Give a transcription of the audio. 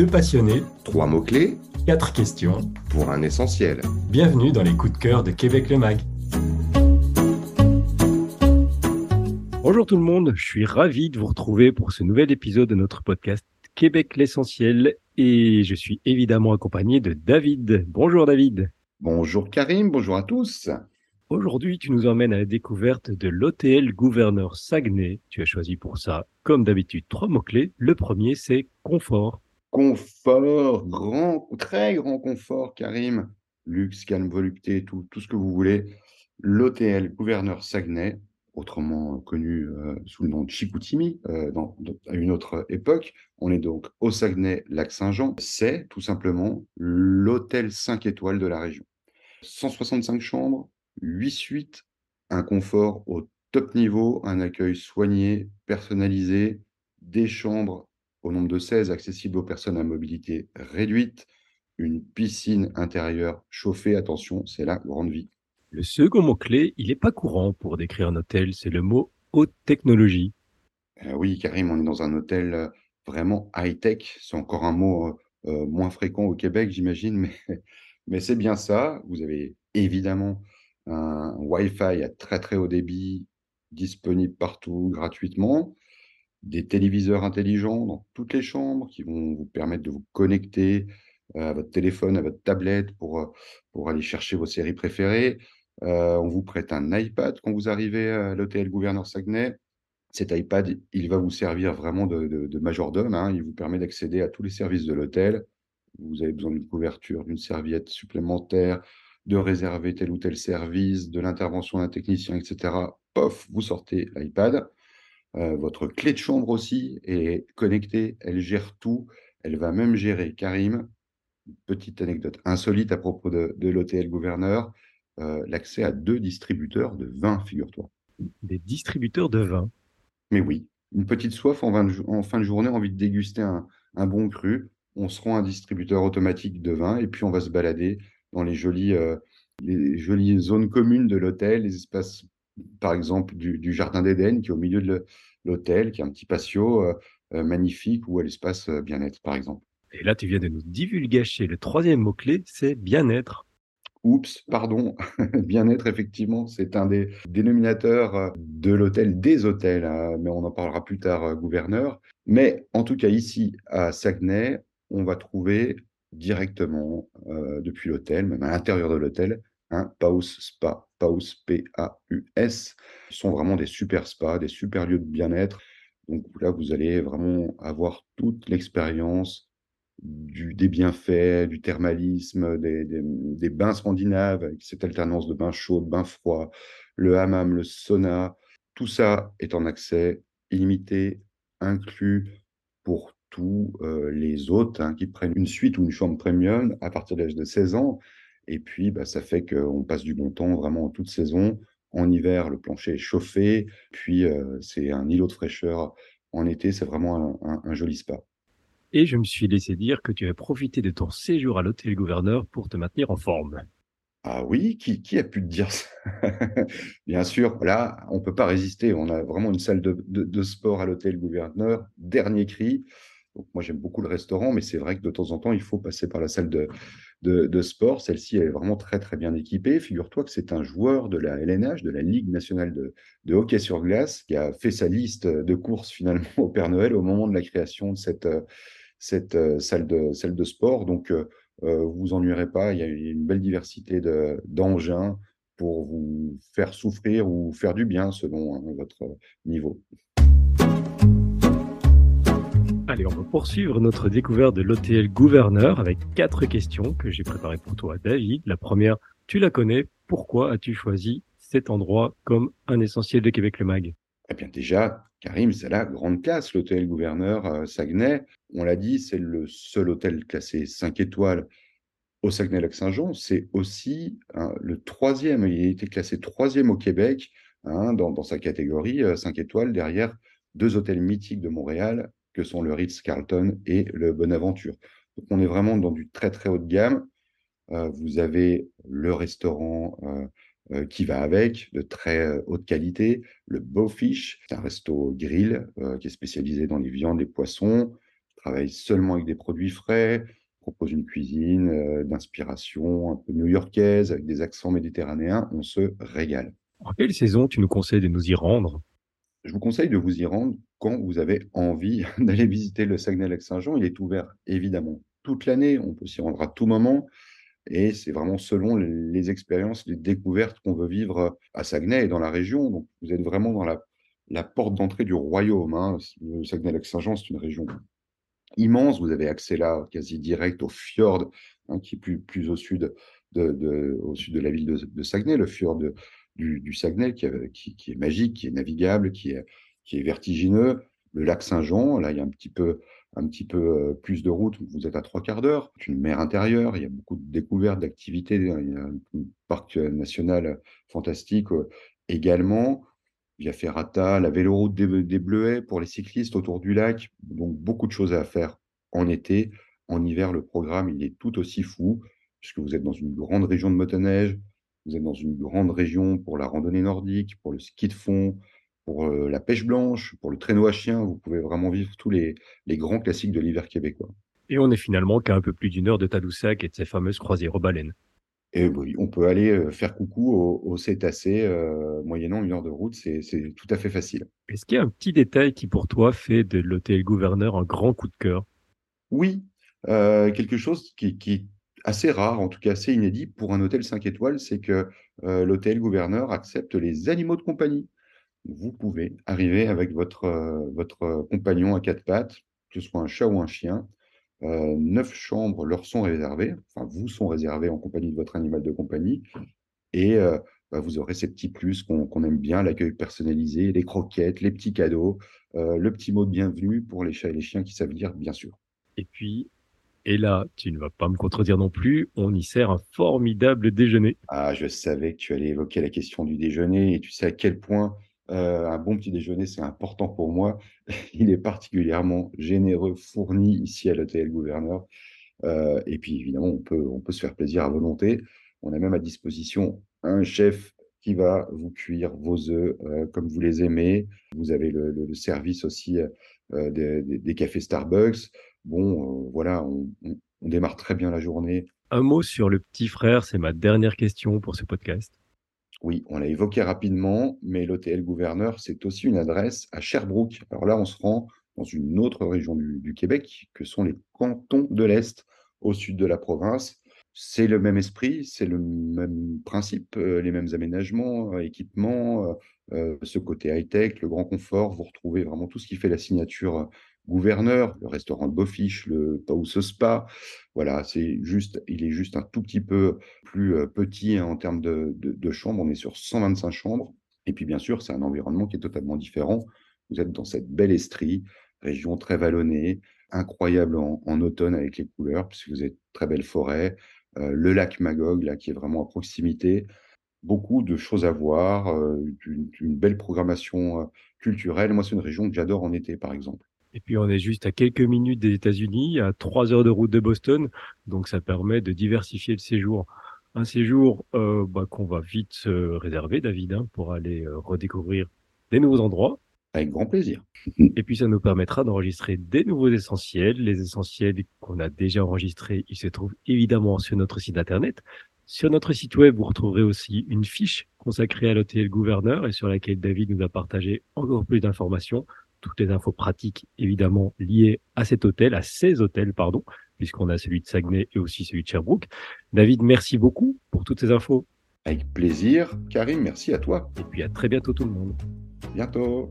Deux passionnés, Trois mots-clés quatre questions. pour un essentiel. Bienvenue dans les coups de cœur de Québec le Mag. Bonjour tout le monde, je suis ravi de vous retrouver pour ce nouvel épisode de notre podcast Québec l'essentiel et je suis évidemment accompagné de David. Bonjour David. Bonjour Karim, bonjour à tous. Aujourd'hui, tu nous emmènes à la découverte de l'hôtel Gouverneur Saguenay. Tu as choisi pour ça, comme d'habitude, trois mots-clés. Le premier, c'est confort. Confort, grand, très grand confort, Karim. Luxe, calme, volupté, tout, tout ce que vous voulez. L'hôtel Gouverneur Saguenay, autrement connu euh, sous le nom de Chicoutimi, euh, dans, à une autre époque. On est donc au Saguenay, lac Saint-Jean. C'est tout simplement l'hôtel 5 étoiles de la région. 165 chambres, 8 suites, un confort au top niveau, un accueil soigné, personnalisé, des chambres au nombre de 16 accessibles aux personnes à mobilité réduite, une piscine intérieure chauffée, attention, c'est la grande vie. Le second mot-clé, il n'est pas courant pour décrire un hôtel, c'est le mot haute technologie. Euh, oui, Karim, on est dans un hôtel euh, vraiment high-tech, c'est encore un mot euh, euh, moins fréquent au Québec, j'imagine, mais, mais c'est bien ça. Vous avez évidemment un Wi-Fi à très très haut débit disponible partout gratuitement, des téléviseurs intelligents dans toutes les chambres qui vont vous permettre de vous connecter euh, à votre téléphone, à votre tablette pour, euh, pour aller chercher vos séries préférées. Euh, on vous prête un iPad quand vous arrivez à l'hôtel Gouverneur Saguenay. Cet iPad, il va vous servir vraiment de, majordome. hein. Il vous permet d'accéder à tous les services de l'hôtel. Vous avez besoin d'une couverture, d'une serviette supplémentaire, de réserver tel ou tel service, de l'intervention d'un technicien, etc. Pof, vous sortez l'iPad. Euh, votre clé de chambre aussi est connectée. Elle gère tout. Elle va même gérer, Karim, petite anecdote insolite à propos de, de l'hôtel Gouverneur, euh, l'accès à deux distributeurs de vin, figure-toi. Des distributeurs de vin. Mais oui, une petite soif en, fin de jo- en fin de journée, envie de déguster un, un bon cru. On se rend à un distributeur automatique de vin et puis on va se balader dans les jolies, euh, les jolies zones communes de l'hôtel, les espaces, par exemple, du, du Jardin d'Éden qui est au milieu de l'hôtel, qui est un petit patio euh, euh, magnifique ou à l'espace euh, bien-être, par exemple. Et là, tu viens de nous divulgacher le troisième mot-clé, c'est bien-être. Oups, pardon, bien-être, effectivement, c'est un des dénominateurs de l'hôtel, des hôtels, hein, mais on en parlera plus tard, euh, gouverneur. Mais en tout cas, ici, à Saguenay, on va trouver directement, euh, depuis l'hôtel, même à l'intérieur de l'hôtel, un Paus Spa, Paus, P-A-U-S. Sont vraiment des super spas, des super lieux de bien-être. Donc là, vous allez vraiment avoir toute l'expérience du, des bienfaits, du thermalisme, des, bains scandinaves, avec cette alternance de bains chauds, bains froids, le hammam, le sauna, tout ça est en accès illimité, inclus pour tous euh, les hôtes hein, qui prennent une suite ou une chambre premium à partir de l'âge de 16 ans. Et puis, bah, ça fait qu'on passe du bon temps vraiment en toute saison. En hiver, le plancher est chauffé, puis euh, c'est un îlot de fraîcheur. En été, c'est vraiment un- un- un joli spa. Et je me suis laissé dire que tu avais profité de ton séjour à l'hôtel Gouverneur pour te maintenir en forme. Ah oui, qui, qui a pu te dire ça? Bien sûr, là, on peut pas résister. On a vraiment une salle de, de- de sport à l'hôtel Gouverneur, dernier cri. Donc moi, j'aime beaucoup le restaurant, mais c'est vrai que de temps en temps, il faut passer par la salle de, de, sport. Celle-ci, elle est vraiment très, très bien équipée. Figure-toi que c'est un joueur de la LNH, de la Ligue nationale de, de hockey sur glace, qui a fait sa liste de courses finalement au Père Noël au moment de la création de cette, cette salle de, salle de sport. Donc, euh, euh, vous vous ennuierez pas. Il y a une belle diversité de- d'engins pour vous faire souffrir ou faire du bien selon hein, votre niveau. Allez, on va poursuivre notre découverte de l'hôtel Gouverneur avec quatre questions que j'ai préparées pour toi, David. La première, tu la connais. Pourquoi as-tu choisi cet endroit comme un essentiel de Québec le Mag? Eh bien déjà, Karim, c'est la grande classe, l'hôtel Gouverneur euh, Saguenay. On l'a dit, c'est le seul hôtel classé 5 étoiles au Saguenay-Lac-Saint-Jean. C'est aussi hein, le troisième, il a été classé troisième au Québec hein, dans, sa catégorie euh, 5 étoiles, derrière deux hôtels mythiques de Montréal, que sont le Ritz-Carlton et le Bonaventure. Donc on est vraiment dans du très très haut de gamme. Euh, vous avez le restaurant euh, euh, qui va avec, de très haute qualité, le Bowfish, c'est un resto grill qui est spécialisé dans les viandes, les poissons. travaille seulement avec des produits frais, propose une cuisine d'inspiration un peu new-yorkaise avec des accents méditerranéens. On se régale. En quelle saison tu nous conseilles de nous y rendre? Je vous conseille de vous y rendre quand vous avez envie d'aller visiter le Saguenay-Lac-Saint-Jean. Il est ouvert évidemment toute l'année. On peut s'y rendre à tout moment. Et c'est vraiment selon les, expériences, les découvertes qu'on veut vivre à Saguenay et dans la région. Donc, vous êtes vraiment dans la, porte d'entrée du royaume. Hein. Le Saguenay-Lac-Saint-Jean, c'est une région immense. Vous avez accès là quasi direct au fjord, hein, qui est plus, au, sud de, la ville de, Saguenay, le fjord du, Saguenay, qui, qui, est magique, qui est navigable, qui est, qui est vertigineux. Le lac Saint-Jean, là, il y a un petit peu un petit peu euh, plus de route, vous êtes à trois quarts d'heure. C'est une mer intérieure, il y a beaucoup de découvertes, d'activités. Il y a un parc national fantastique euh, également. Via Ferrata, la véloroute des, des Bleuets pour les cyclistes autour du lac. Donc, beaucoup de choses à faire en été. En hiver, le programme, il est tout aussi fou, puisque vous êtes dans une grande région de motoneige, vous êtes dans une grande région pour la randonnée nordique, pour le ski de fond, pour la pêche blanche, pour le traîneau à chien, vous pouvez vraiment vivre tous les, grands classiques de l'hiver québécois. Et on est finalement qu'à un peu plus d'une heure de Tadoussac et de ces fameuses croisières aux baleines. Et oui, on peut aller faire coucou aux, cétacés moyennant une heure de route, c'est tout à fait facile. Est-ce qu'il y a un petit détail qui pour toi fait de l'hôtel Gouverneur un grand coup de cœur? Oui, quelque chose qui, qui, est assez rare, en tout cas assez inédit pour un hôtel 5 étoiles, c'est que l'hôtel Gouverneur accepte les animaux de compagnie vous pouvez arriver avec votre, euh, votre compagnon à quatre pattes, que ce soit un chat ou un chien. Euh, neuf chambres leur sont réservées, enfin vous sont réservées en compagnie de votre animal de compagnie. Et euh, bah, vous aurez ces petits plus qu'on aime bien, l'accueil personnalisé, les croquettes, les petits cadeaux, le petit mot de bienvenue pour les chats et les chiens qui savent dire bien sûr. Et puis, et là, tu ne vas pas me contredire non plus, on y sert un formidable déjeuner. Ah, je savais que tu allais évoquer la question du déjeuner et tu sais à quel point euh, un bon petit déjeuner, c'est important pour moi. Il est particulièrement généreux, fourni ici à l'hôtel Gouverneur. Euh, et puis, évidemment, on peut, se faire plaisir à volonté. On a même à disposition un chef qui va vous cuire vos œufs euh, comme vous les aimez. Vous avez le, service aussi des, cafés Starbucks. Bon, voilà, on démarre très bien la journée. Un mot sur le petit frère, c'est ma dernière question pour ce podcast. Oui, on l'a évoqué rapidement, mais l'hôtel Gouverneur, c'est aussi une adresse à Sherbrooke. Alors là, on se rend dans une autre région du, Québec, que sont les cantons de l'Est, au sud de la province. C'est le même esprit, c'est le même principe, euh, les mêmes aménagements, euh, équipements, euh, ce côté high-tech, le grand confort. Vous retrouvez vraiment tout ce qui fait la signature gouverneur, le restaurant de Beaufiche, le House Spa. Voilà, c'est juste, il est juste un tout petit peu plus euh, petit hein, en termes de, chambres. On est sur 125 chambres. Et puis, bien sûr, c'est un environnement qui est totalement différent. Vous êtes dans cette belle estrie, région très vallonnée, incroyable en, automne avec les couleurs, puisque vous êtes très belle forêt. Euh, le lac Magog, là, qui est vraiment à proximité. Beaucoup de choses à voir, euh, une, belle programmation culturelle. Moi, c'est une région que j'adore en été, par exemple. Et puis on est juste à quelques minutes des États-Unis, à trois heures de route de Boston, donc ça permet de diversifier le séjour. Un séjour euh, bah, qu'on va vite se réserver, David, hein, pour aller euh, redécouvrir des nouveaux endroits. Avec grand plaisir. Et puis ça nous permettra d'enregistrer des nouveaux essentiels. Les essentiels qu'on a déjà enregistrés, ils se trouvent évidemment sur notre site internet. Sur notre site web, vous retrouverez aussi une fiche consacrée à l'hôtel Gouverneur et sur laquelle David nous a partagé encore plus d'informations toutes les infos pratiques évidemment liées à cet hôtel, à ces hôtels, pardon, puisqu'on a celui de Saguenay et aussi celui de Sherbrooke. David, merci beaucoup pour toutes ces infos. Avec plaisir. Karim, merci à toi. Et puis à très bientôt tout le monde. Bientôt.